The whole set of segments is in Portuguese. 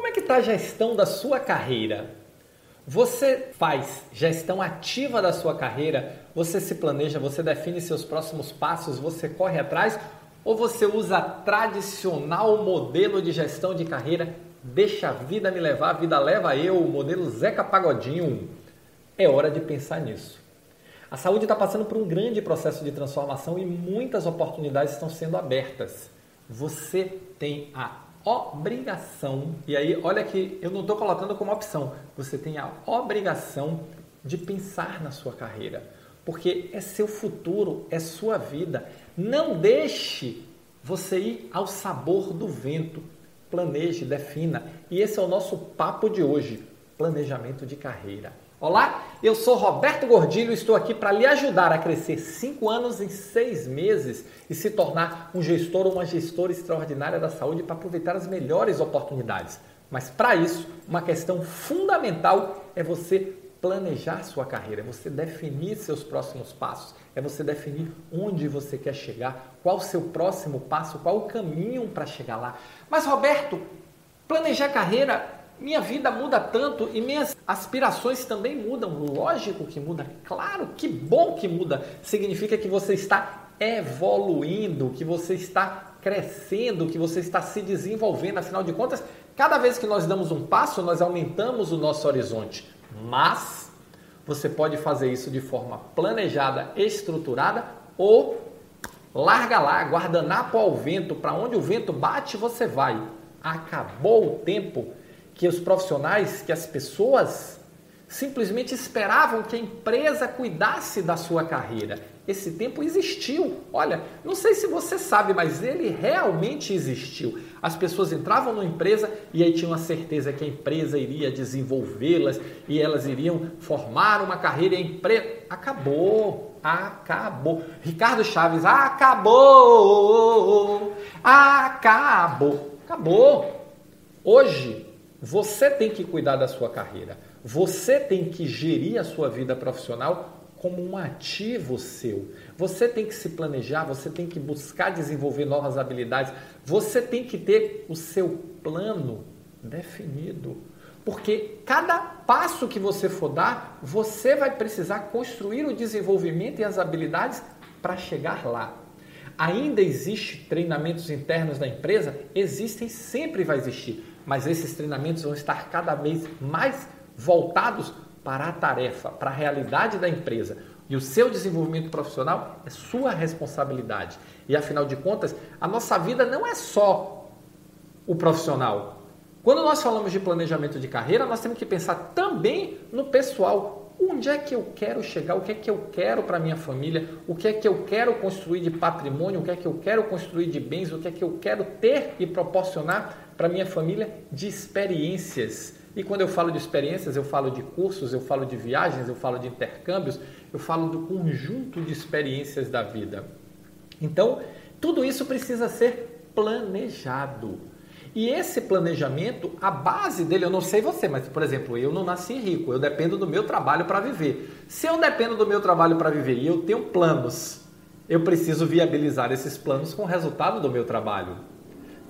Como é que está a gestão da sua carreira? Você faz gestão ativa da sua carreira? Você se planeja, você define seus próximos passos, você corre atrás? Ou você usa tradicional modelo de gestão de carreira? Deixa a vida me levar, a vida leva eu, o modelo Zeca Pagodinho. É hora de pensar nisso. A saúde está passando por um grande processo de transformação e muitas oportunidades estão sendo abertas. Você tem a obrigação, e aí olha que eu não estou colocando como opção, você tem a obrigação de pensar na sua carreira, porque é seu futuro, é sua vida. Não deixe você ir ao sabor do vento. Planeje, defina. E esse é o nosso papo de hoje: planejamento de carreira. Olá, eu sou Roberto Gordilho e estou aqui para lhe ajudar a crescer 5 anos em 6 meses e se tornar um gestor ou uma gestora extraordinária da saúde para aproveitar as melhores oportunidades. Mas para isso, uma questão fundamental é você planejar sua carreira, é você definir seus próximos passos, é você definir onde você quer chegar, qual o seu próximo passo, qual o caminho para chegar lá. Mas Roberto, planejar carreira minha vida muda tanto e minhas aspirações também mudam. Lógico que muda, claro, que bom que muda. Significa que você está evoluindo, que você está crescendo, que você está se desenvolvendo. Afinal de contas, cada vez que nós damos um passo, nós aumentamos o nosso horizonte. Mas você pode fazer isso de forma planejada, estruturada ou larga lá, guardanapo ao vento, para onde o vento bate, você vai. Acabou o tempo que os profissionais, que as pessoas simplesmente esperavam que a empresa cuidasse da sua carreira. Esse tempo existiu. Olha, não sei se você sabe, mas ele realmente existiu. As pessoas entravam numa empresa e aí tinham a certeza que a empresa iria desenvolvê-las e elas iriam formar uma carreira em empresa. Acabou. Acabou. Ricardo Chaves, acabou. Acabou. Acabou. Hoje, você tem que cuidar da sua carreira. Você tem que gerir a sua vida profissional como um ativo seu. Você tem que se planejar, você tem que buscar desenvolver novas habilidades, você tem que ter o seu plano definido. Porque cada passo que você for dar, você vai precisar construir o desenvolvimento e as habilidades para chegar lá. Ainda existe treinamentos internos da empresa? Existem, sempre vai existir mas esses treinamentos vão estar cada vez mais voltados para a tarefa, para a realidade da empresa. E o seu desenvolvimento profissional é sua responsabilidade. E afinal de contas, a nossa vida não é só o profissional. Quando nós falamos de planejamento de carreira, nós temos que pensar também no pessoal. Onde é que eu quero chegar? O que é que eu quero para minha família? O que é que eu quero construir de patrimônio? O que é que eu quero construir de bens? O que é que eu quero ter e proporcionar para minha família de experiências. E quando eu falo de experiências, eu falo de cursos, eu falo de viagens, eu falo de intercâmbios, eu falo do conjunto de experiências da vida. Então, tudo isso precisa ser planejado. E esse planejamento, a base dele, eu não sei você, mas por exemplo, eu não nasci rico, eu dependo do meu trabalho para viver. Se eu dependo do meu trabalho para viver e eu tenho planos, eu preciso viabilizar esses planos com o resultado do meu trabalho.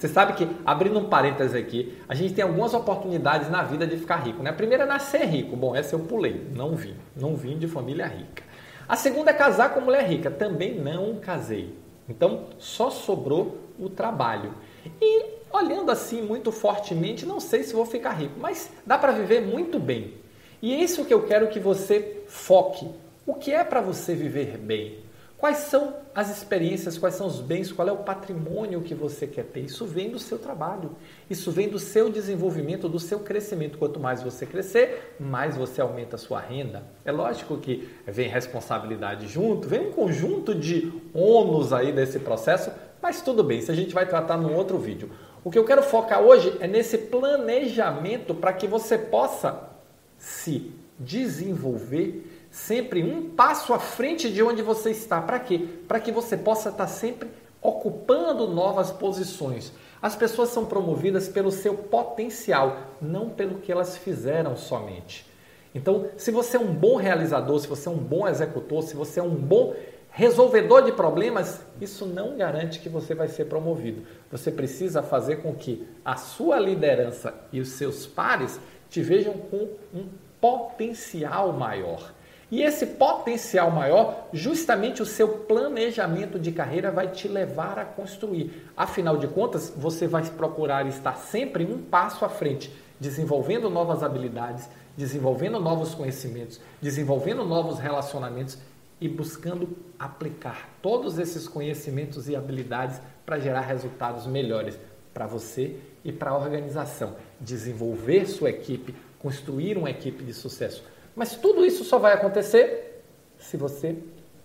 Você sabe que, abrindo um parênteses aqui, a gente tem algumas oportunidades na vida de ficar rico. Né? A primeira é nascer rico. Bom, essa eu pulei, não vim. Não vim de família rica. A segunda é casar com mulher rica. Também não casei. Então, só sobrou o trabalho. E olhando assim muito fortemente, não sei se vou ficar rico, mas dá para viver muito bem. E é isso que eu quero que você foque. O que é para você viver bem? Quais são as experiências, quais são os bens, qual é o patrimônio que você quer ter? Isso vem do seu trabalho, isso vem do seu desenvolvimento, do seu crescimento. Quanto mais você crescer, mais você aumenta a sua renda. É lógico que vem responsabilidade junto, vem um conjunto de ônus aí desse processo, mas tudo bem, isso a gente vai tratar num outro vídeo. O que eu quero focar hoje é nesse planejamento para que você possa se desenvolver sempre um passo à frente de onde você está. Para quê? Para que você possa estar sempre ocupando novas posições. As pessoas são promovidas pelo seu potencial, não pelo que elas fizeram somente. Então, se você é um bom realizador, se você é um bom executor, se você é um bom resolvedor de problemas, isso não garante que você vai ser promovido. Você precisa fazer com que a sua liderança e os seus pares te vejam com um potencial maior. E esse potencial maior, justamente o seu planejamento de carreira vai te levar a construir. Afinal de contas, você vai procurar estar sempre um passo à frente, desenvolvendo novas habilidades, desenvolvendo novos conhecimentos, desenvolvendo novos relacionamentos e buscando aplicar todos esses conhecimentos e habilidades para gerar resultados melhores para você e para a organização. Desenvolver sua equipe, construir uma equipe de sucesso. Mas tudo isso só vai acontecer se você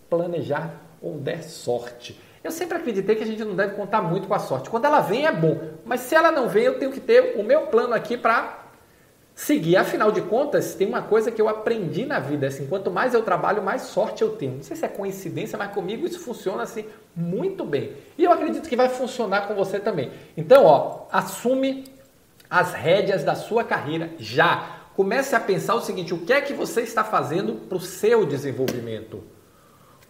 planejar ou der sorte. Eu sempre acreditei que a gente não deve contar muito com a sorte. Quando ela vem é bom, mas se ela não vem, eu tenho que ter o meu plano aqui para seguir. Afinal de contas, tem uma coisa que eu aprendi na vida, assim, quanto mais eu trabalho, mais sorte eu tenho. Não sei se é coincidência, mas comigo isso funciona assim muito bem. E eu acredito que vai funcionar com você também. Então, ó, assume as rédeas da sua carreira já. Comece a pensar o seguinte: o que é que você está fazendo para o seu desenvolvimento?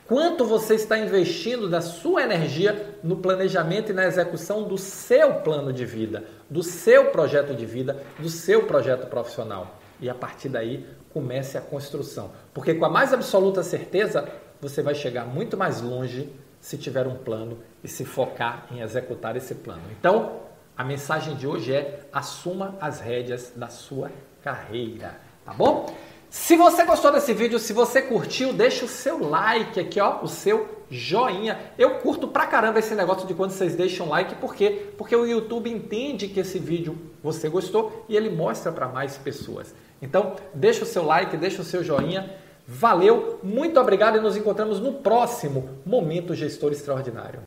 Quanto você está investindo da sua energia no planejamento e na execução do seu plano de vida, do seu projeto de vida, do seu projeto profissional? E a partir daí, comece a construção. Porque com a mais absoluta certeza, você vai chegar muito mais longe se tiver um plano e se focar em executar esse plano. Então, a mensagem de hoje é: assuma as rédeas da sua carreira, tá bom? Se você gostou desse vídeo, se você curtiu, deixa o seu like aqui, ó, o seu joinha. Eu curto pra caramba esse negócio de quando vocês deixam like, por quê? Porque o YouTube entende que esse vídeo você gostou e ele mostra para mais pessoas. Então, deixa o seu like, deixa o seu joinha. Valeu, muito obrigado e nos encontramos no próximo Momento Gestor Extraordinário.